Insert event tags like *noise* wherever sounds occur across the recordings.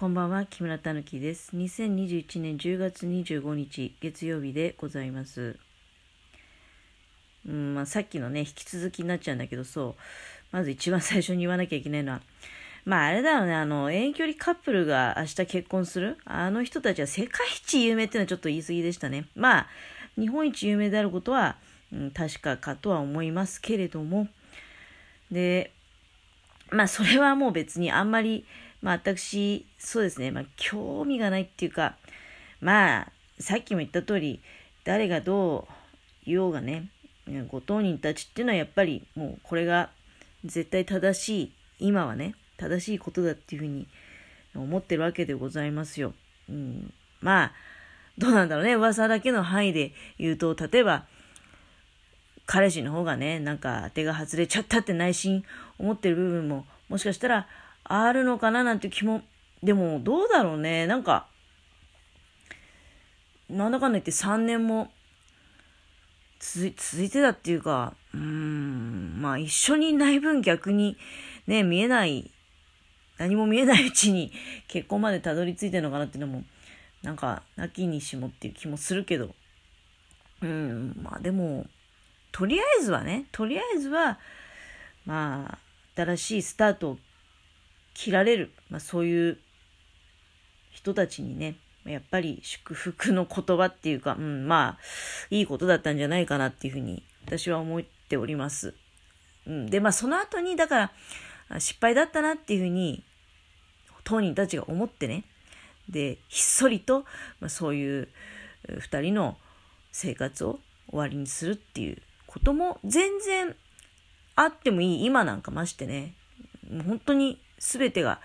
こんばんは、木村たぬきです。2021年10月25日、月曜日でございます。うんまあ、さっきのね、引き続きになっちゃうんだけど、そう、まず一番最初に言わなきゃいけないのは、まああれだよね、あの、遠距離カップルが明日結婚する、あの人たちは世界一有名っていうのはちょっと言い過ぎでしたね。まあ、日本一有名であることは、うん、確かかとは思いますけれども、で、まあそれはもう別にあんまり、まあ私、そうですね、まあ興味がないっていうか、まあ、さっきも言った通り、誰がどう言おうがね、ご当人たちっていうのはやっぱりもうこれが絶対正しい、今はね、正しいことだっていうふうに思ってるわけでございますよ。うん、まあ、どうなんだろうね、噂だけの範囲で言うと、例えば、彼氏の方がね、なんか手が外れちゃったって内心思ってる部分ももしかしたらあるのかななんて気も、でもどうだろうね。なんか、なんだかんだ言って3年も続いてたっていうか、うん、まあ一緒にいない分逆にね、見えない、何も見えないうちに結婚までたどり着いてるのかなっていうのも、なんか、なきにしもっていう気もするけど、うん、まあでも、とりあえずはね、とりあえずは、まあ、新しいスタートを切られる、まあ、そういう人たちにね、やっぱり祝福の言葉っていうか、うん、まあ、いいことだったんじゃないかなっていうふうに私は思っております。うん、で、まあ、その後に、だから、失敗だったなっていうふうに、当人たちが思ってね、で、ひっそりと、まあ、そういう2人の生活を終わりにするっていうことも全然あってもいい今なんかましてね、もう本当に全てが、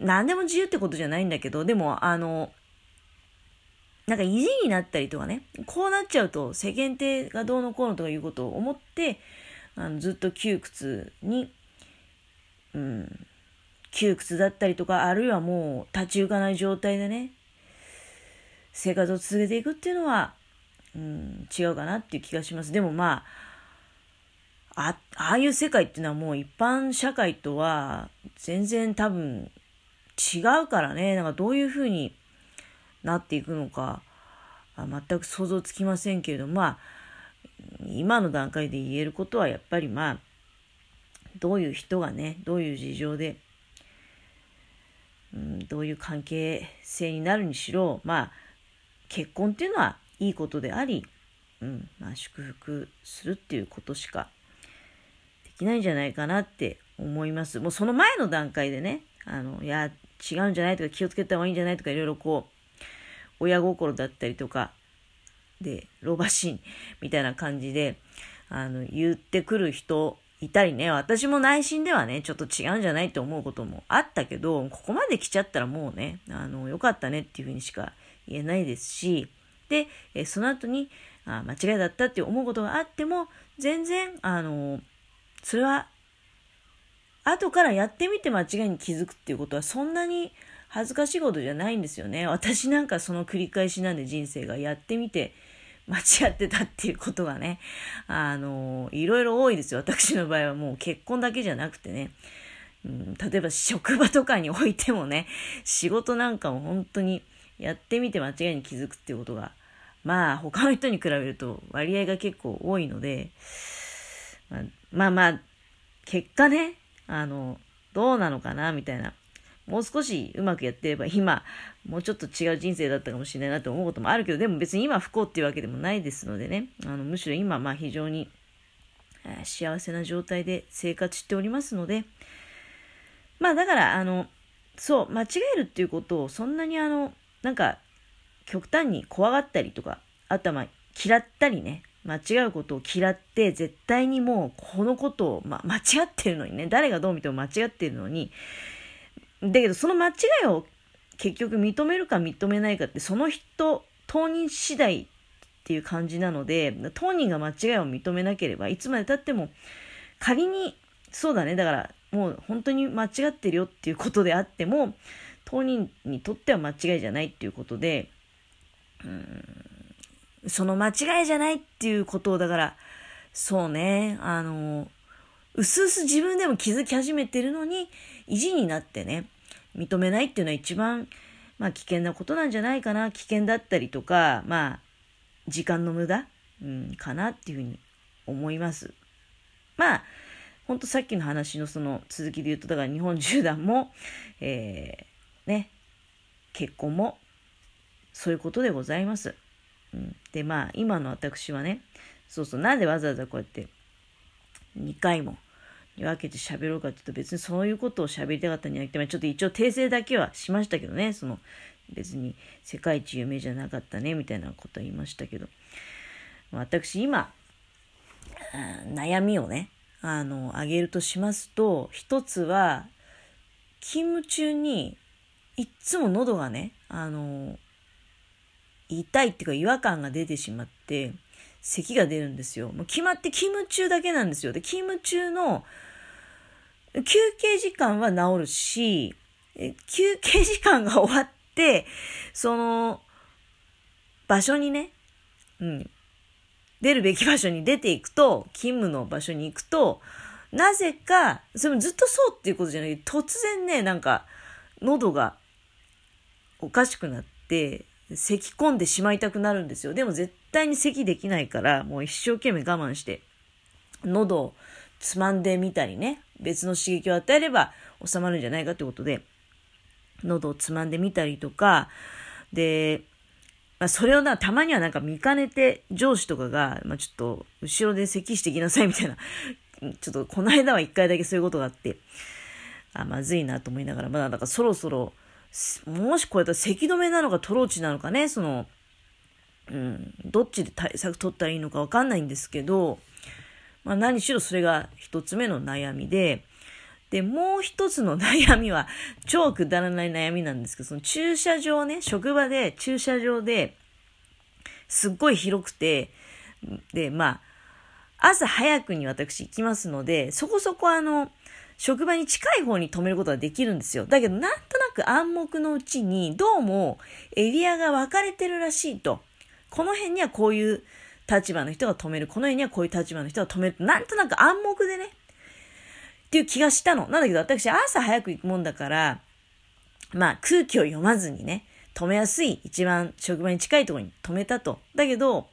何でも自由ってことじゃないんだけど、でもあの、なんか意地になったりとかね、こうなっちゃうと世間体がどうのこうのとかいうことを思って、あのずっと窮屈に、うん、窮屈だったりとか、あるいはもう立ち行かない状態でね、生活を続けていくっていうのは、うん、違うかなっていう気がします。でもまあ、あ、ああいう世界っていうのはもう一般社会とは全然多分違うからね、なんかどういうふうになっていくのか、あ全く想像つきませんけれど、まあ、今の段階で言えることはやっぱりまあ、どういう人がね、どういう事情で、うん、どういう関係性になるにしろ、まあ、結婚っていうのはいいことであり、うんまあ、祝福するっていうことしかきないんじゃないかなって思います。もうその前の段階でね、あの、いや、違うんじゃないとか気をつけた方がいいんじゃないとかいろいろこう、親心だったりとか、で、老婆心みたいな感じで、あの、言ってくる人いたりね、私も内心ではね、ちょっと違うんじゃないって思うこともあったけど、ここまで来ちゃったらもうね、あの、良かったねっていうふうにしか言えないですし、で、えその後に、あ間違いだったって思うことがあっても、全然、あの、それは、後からやってみて間違いに気づくっていうことはそんなに恥ずかしいことじゃないんですよね。私なんかその繰り返しなんで人生がやってみて *laughs* 間違ってたっていうことがね、あの、いろいろ多いですよ。私の場合はもう結婚だけじゃなくてね、うん、例えば職場とかにおいてもね、仕事なんかも本当にやってみて間違いに気づくっていうことが、まあ他の人に比べると割合が結構多いので、まあ、まあまあ、結果ね、あの、どうなのかな、みたいな。もう少しうまくやってれば、今、もうちょっと違う人生だったかもしれないなと思うこともあるけど、でも別に今不幸っていうわけでもないですのでね、あのむしろ今、まあ非常に、えー、幸せな状態で生活しておりますので、まあだから、あの、そう、間違えるっていうことをそんなにあの、なんか、極端に怖がったりとか、あと、嫌ったりね、間違うことを嫌って、絶対にもうこのことを、ま、間違ってるのにね、誰がどう見ても間違ってるのに、だけどその間違いを結局認めるか認めないかってその人、当人次第っていう感じなので、当人が間違いを認めなければ、いつまでたっても仮に、そうだね、だからもう本当に間違ってるよっていうことであっても、当人にとっては間違いじゃないっていうことで、うん。その間違いじゃないっていうことを、だから、そうね、あの、うすうす自分でも気づき始めてるのに、意地になってね、認めないっていうのは一番、まあ危険なことなんじゃないかな。危険だったりとか、まあ、時間の無駄、うん、かなっていうふうに思います。まあ、ほんとさっきの話のその続きで言うと、だから日本縦断も、えー、ね、結婚も、そういうことでございます。うん、で、まあ、今の私はね、そうそう、なんでわざわざこうやって2回もに分けて喋ろうかって言うと別にそういうことを喋りたかったんじゃなくて、まあ、ちょっと一応訂正だけはしましたけどね、その別に世界一有名じゃなかったねみたいなことは言いましたけど、私今、悩みをね、あの、あげるとしますと、一つは、勤務中に、いっつも喉がね、あの、痛いっていうか違和感が出てしまって、咳が出るんですよ。もう決まって勤務中だけなんですよ。で、勤務中の休憩時間は治るし、休憩時間が終わって、その、場所にね、うん、出るべき場所に出ていくと、勤務の場所に行くと、なぜか、それもずっとそうっていうことじゃない、突然ね、なんか、喉がおかしくなって、咳込んでしまいたくなるんですよ。でも絶対に咳できないから、もう一生懸命我慢して、喉をつまんでみたりね、別の刺激を与えれば収まるんじゃないかってことで、喉をつまんでみたりとか、で、まあ、それをな、たまにはなんか見かねて上司とかが、まあ、ちょっと後ろで咳してきなさいみたいな、*laughs* ちょっとこの間は一回だけそういうことがあって、あ、まずいなと思いながら、まだなんかそろそろ、もしこうやったら咳止めなのかトローチなのかね、その、うん、どっちで対策取ったらいいのかわかんないんですけど、まあ何しろそれが一つ目の悩みで、で、もう一つの悩みは、超くだらない悩みなんですけど、その駐車場ね、職場で、駐車場で、すっごい広くて、で、まあ、朝早くに私行きますので、そこそこあの、職場に近い方に止めることができるんですよ。だけど、なんとく暗黙のうちに、どうもエリアが分かれてるらしいと。この辺にはこういう立場の人が止める。この辺にはこういう立場の人が止める。なんとなく暗黙でね、っていう気がしたの。なんだけど私朝早く行くもんだから、まあ空気を読まずにね、止めやすい一番職場に近いところに止めたと。だけど、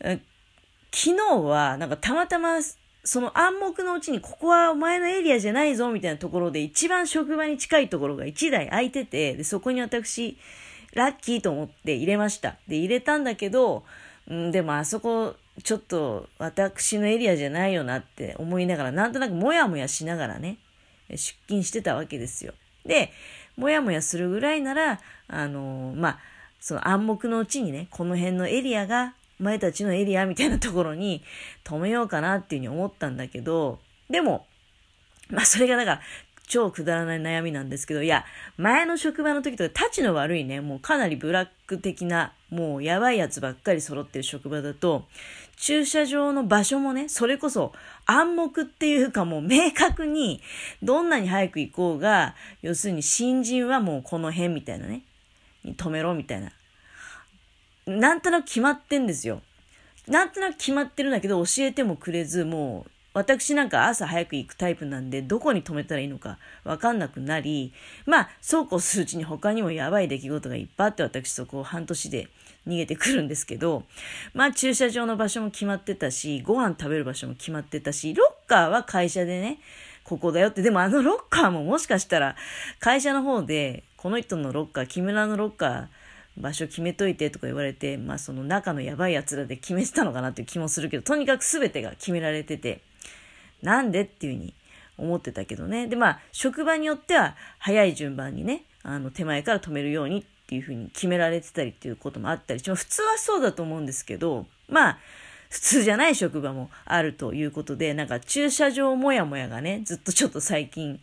昨日はなんかたまたまその暗黙のうちにここはお前のエリアじゃないぞみたいなところで一番職場に近いところが1台空いてて、で、そこに私、ラッキーと思って入れました。で、入れたんだけど、ん、でもあそこちょっと私のエリアじゃないよなって思いながら、なんとなくもやもやしながらね、出勤してたわけですよ。で、もやもやするぐらいなら、あのー、まあ、その暗黙のうちにね、この辺のエリアが、前たちのエリアみたいなところに止めようかなっていうふうに思ったんだけど、でも、まあそれがだから、超くだらない悩みなんですけど、いや、前の職場の時とか、立ちの悪いね、もうかなりブラック的な、もうやばいやつばっかり揃ってる職場だと、駐車場の場所もね、それこそ暗黙っていうかもう明確に、どんなに早く行こうが、要するに新人はもうこの辺みたいなね、に止めろみたいな。なんとなく決まってんですよ。なんとなく決まってるんだけど、教えてもくれず、もう私なんか朝早く行くタイプなんで、どこに止めたらいいのかわかんなくなり、まあ、そうこうするうちに他にもやばい出来事がいっぱいあって、私そこを半年で逃げてくるんですけど、まあ駐車場の場所も決まってたし、ご飯食べる場所も決まってたし、ロッカーは会社でね、ここだよって、でもあのロッカーももしかしたら会社の方で、この人のロッカー、木村のロッカー、場所決めといてとか言われて、まあその中のやばい奴らで決めてたのかなっていう気もするけど、とにかく全てが決められてて、なんでっていうふうに思ってたけどね。で、まあ、職場によっては早い順番にね、あの、手前から止めるようにっていうふうに決められてたりっていうこともあったり、普通はそうだと思うんですけど、まあ、普通じゃない職場もあるということで、なんか駐車場もやもやがね、ずっとちょっと最近、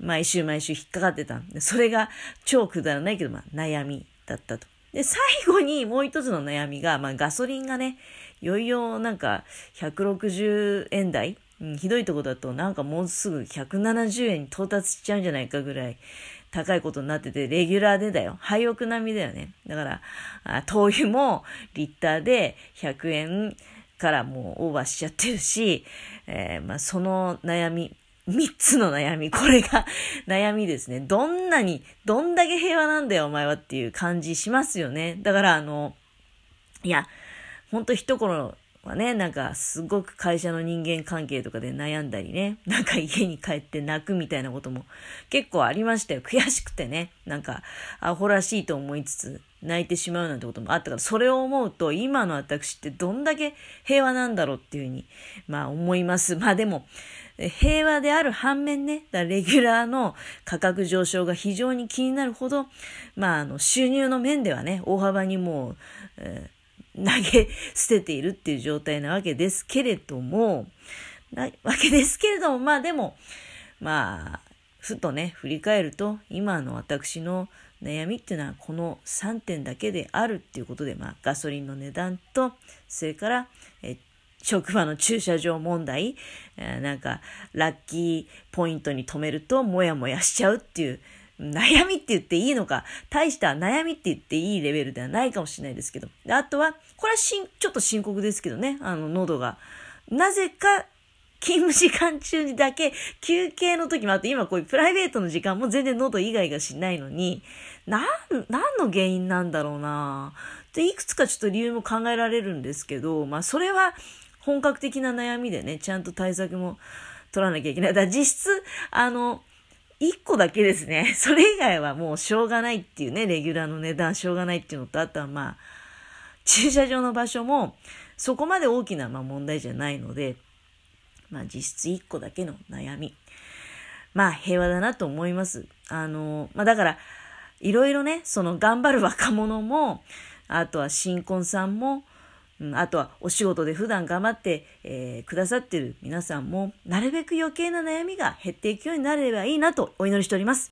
毎週毎週引っかかってたんで、それが超くだらないけど、まあ悩みだったと。で、最後にもう一つの悩みが、まあガソリンがね、いよいよなんか160円台うん、ひどいとこだとなんかもうすぐ170円に到達しちゃうんじゃないかぐらい高いことになってて、レギュラーでだよ。廃屋並みだよね。だから、あ灯油もリッターで100円からもうオーバーしちゃってるし、えー、まあその悩み、三つの悩み。これが悩みですね。どんなに、どんだけ平和なんだよ、お前はっていう感じしますよね。だから、あの、いや、ほんと一頃はね、なんかすごく会社の人間関係とかで悩んだりね、なんか家に帰って泣くみたいなことも結構ありましたよ。悔しくてね、なんかアホらしいと思いつつ泣いてしまうなんてこともあったから、それを思うと今の私ってどんだけ平和なんだろうっていうふうに、まあ思います。まあでも、平和である反面ね、レギュラーの価格上昇が非常に気になるほど、まああの収入の面ではね、大幅にもう、えー投げ捨てているっていう状態なわけですけれども、なわけですけれども、まあでも、まあ、ふとね、振り返ると、今の私の悩みっていうのはこの3点だけであるっていうことで、まあ、ガソリンの値段と、それから、え職場の駐車場問題、えなんか、ラッキーポイントに止めると、もやもやしちゃうっていう、悩みって言っていいのか、大した悩みって言っていいレベルではないかもしれないですけど。あとは、これはしん、ちょっと深刻ですけどね、あの、喉が。なぜか、勤務時間中にだけ、休憩の時もあって、今こういうプライベートの時間も全然喉以外がしないのに、なん、何の原因なんだろうなで、いくつかちょっと理由も考えられるんですけど、まあ、それは本格的な悩みでね、ちゃんと対策も取らなきゃいけない。だから実質、あの、一個だけですね。*laughs* それ以外はもうしょうがないっていうね、レギュラーの値段しょうがないっていうのと、あとはまあ、駐車場の場所もそこまで大きなま問題じゃないので、まあ実質一個だけの悩み。まあ平和だなと思います。あの、まあだから、いろいろね、その頑張る若者も、あとは新婚さんも、うん、あとはお仕事で普段頑張って、えー、くださってる皆さんも、なるべく余計な悩みが減っていくようになればいいなとお祈りしております。